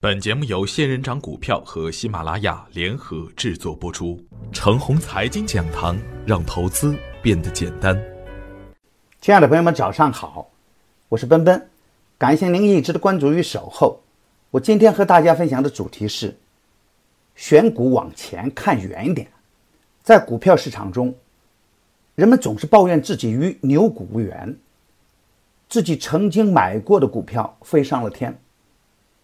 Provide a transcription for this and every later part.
本节目由仙人掌股票和喜马拉雅联合制作播出。程红财经讲堂，让投资变得简单。亲爱的朋友们，早上好，我是奔奔，感谢您一直的关注与守候。我今天和大家分享的主题是：选股往前看远一点。在股票市场中，人们总是抱怨自己与牛股无缘，自己曾经买过的股票飞上了天。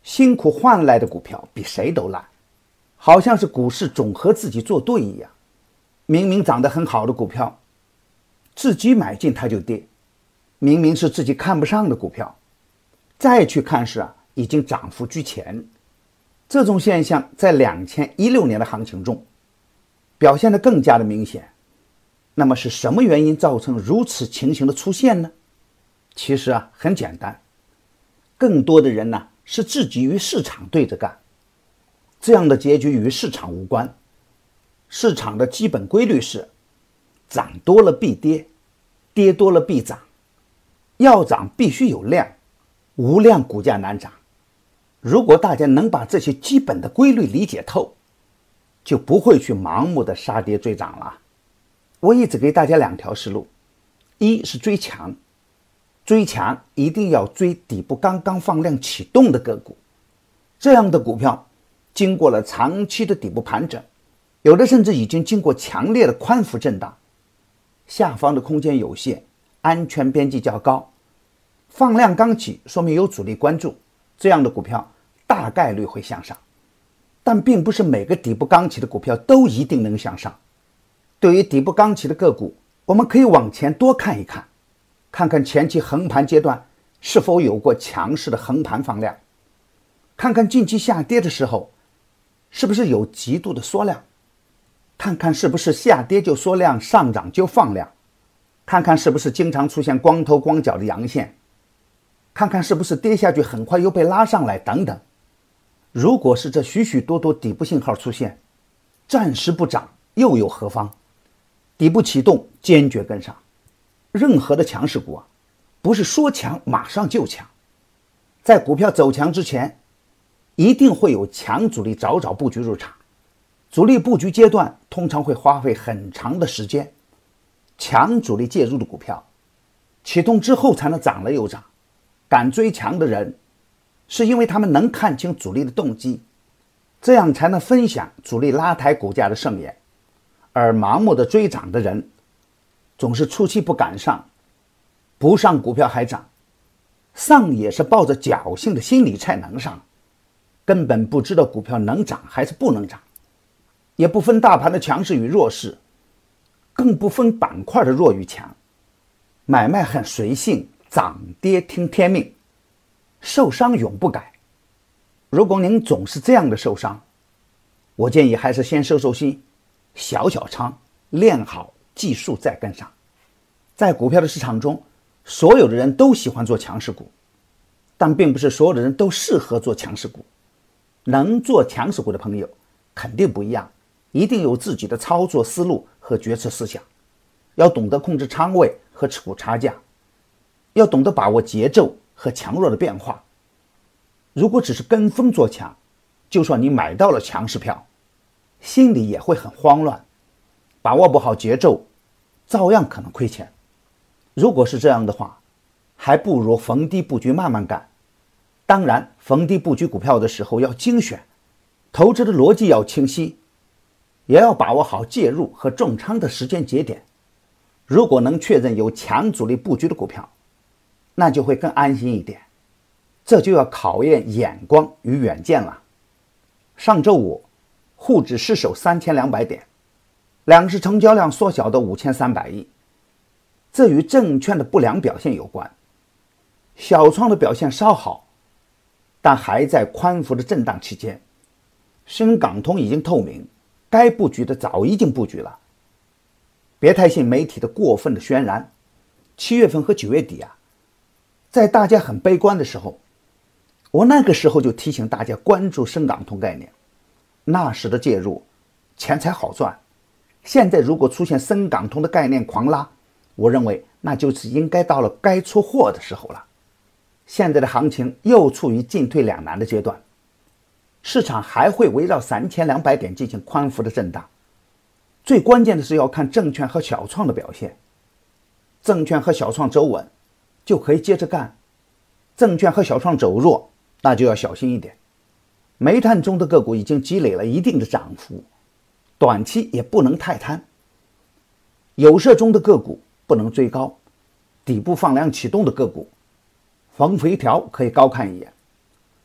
辛苦换来的股票比谁都烂，好像是股市总和自己作对一样。明明涨得很好的股票，自己买进它就跌；明明是自己看不上的股票，再去看时啊，已经涨幅居前。这种现象在两千一六年的行情中表现得更加的明显。那么是什么原因造成如此情形的出现呢？其实啊，很简单，更多的人呢。是自己与市场对着干，这样的结局与市场无关。市场的基本规律是：涨多了必跌，跌多了必涨。要涨必须有量，无量股价难涨。如果大家能把这些基本的规律理解透，就不会去盲目的杀跌追涨了。我一直给大家两条思路：一是追强。追强一定要追底部刚刚放量启动的个股，这样的股票经过了长期的底部盘整，有的甚至已经经过强烈的宽幅震荡，下方的空间有限，安全边际较高，放量刚起，说明有主力关注，这样的股票大概率会向上，但并不是每个底部刚起的股票都一定能向上。对于底部刚起的个股，我们可以往前多看一看。看看前期横盘阶段是否有过强势的横盘放量，看看近期下跌的时候是不是有极度的缩量，看看是不是下跌就缩量，上涨就放量，看看是不是经常出现光头光脚的阳线，看看是不是跌下去很快又被拉上来等等。如果是这许许多多底部信号出现，暂时不涨又有何妨？底部启动，坚决跟上。任何的强势股啊，不是说强马上就强，在股票走强之前，一定会有强主力早早布局入场。主力布局阶段通常会花费很长的时间，强主力介入的股票启动之后才能涨了又涨。敢追强的人，是因为他们能看清主力的动机，这样才能分享主力拉抬股价的盛宴。而盲目的追涨的人。总是初期不敢上，不上股票还涨，上也是抱着侥幸的心理才能上，根本不知道股票能涨还是不能涨，也不分大盘的强势与弱势，更不分板块的弱与强，买卖很随性，涨跌听天命，受伤永不改。如果您总是这样的受伤，我建议还是先收收心，小小仓练好。技术再跟上，在股票的市场中，所有的人都喜欢做强势股，但并不是所有的人都适合做强势股。能做强势股的朋友肯定不一样，一定有自己的操作思路和决策思想，要懂得控制仓位和持股差价，要懂得把握节奏和强弱的变化。如果只是跟风做强，就算你买到了强势票，心里也会很慌乱。把握不好节奏，照样可能亏钱。如果是这样的话，还不如逢低布局，慢慢干。当然，逢低布局股票的时候要精选，投资的逻辑要清晰，也要把握好介入和重仓的时间节点。如果能确认有强主力布局的股票，那就会更安心一点。这就要考验眼光与远见了。上周五，沪指失守三千两百点。两市成交量缩小到五千三百亿，这与证券的不良表现有关。小创的表现稍好，但还在宽幅的震荡期间。深港通已经透明，该布局的早已经布局了。别太信媒体的过分的渲染。七月份和九月底啊，在大家很悲观的时候，我那个时候就提醒大家关注深港通概念，那时的介入，钱才好赚。现在如果出现深港通的概念狂拉，我认为那就是应该到了该出货的时候了。现在的行情又处于进退两难的阶段，市场还会围绕三千两百点进行宽幅的震荡。最关键的是要看证券和小创的表现。证券和小创走稳，就可以接着干；证券和小创走弱，那就要小心一点。煤炭中的个股已经积累了一定的涨幅，短期也不能太贪。有色中的个股不能追高，底部放量启动的个股，逢回调可以高看一眼。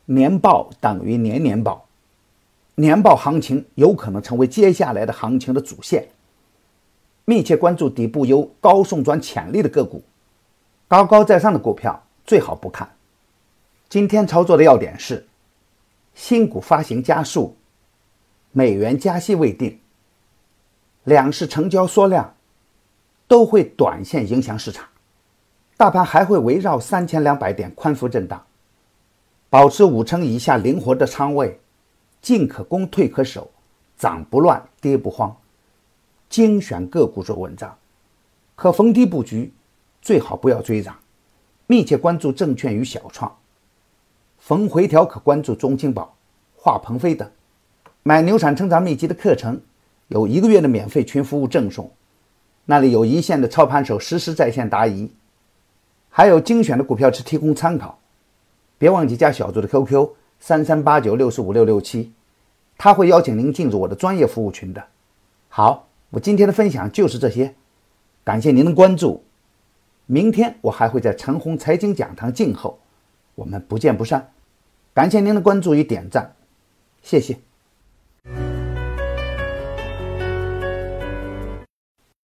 年报等于年年报，年报行情有可能成为接下来的行情的主线。密切关注底部有高送转潜力的个股，高高在上的股票最好不看。今天操作的要点是：新股发行加速，美元加息未定，两市成交缩量都会短线影响市场，大盘还会围绕三千两百点宽幅震荡，保持五成以下灵活的仓位，进可攻，退可守，涨不乱，跌不慌。精选个股做文章，可逢低布局，最好不要追涨。密切关注证券与小创，逢回调可关注中青宝、华鹏飞等。买牛产成长秘籍的课程，有一个月的免费群服务赠送，那里有一线的操盘手实时在线答疑，还有精选的股票池提供参考。别忘记加小组的 QQ 三三八九六四五六六七，他会邀请您进入我的专业服务群的。好。我今天的分享就是这些，感谢您的关注。明天我还会在陈红财经讲堂静候，我们不见不散。感谢您的关注与点赞，谢谢。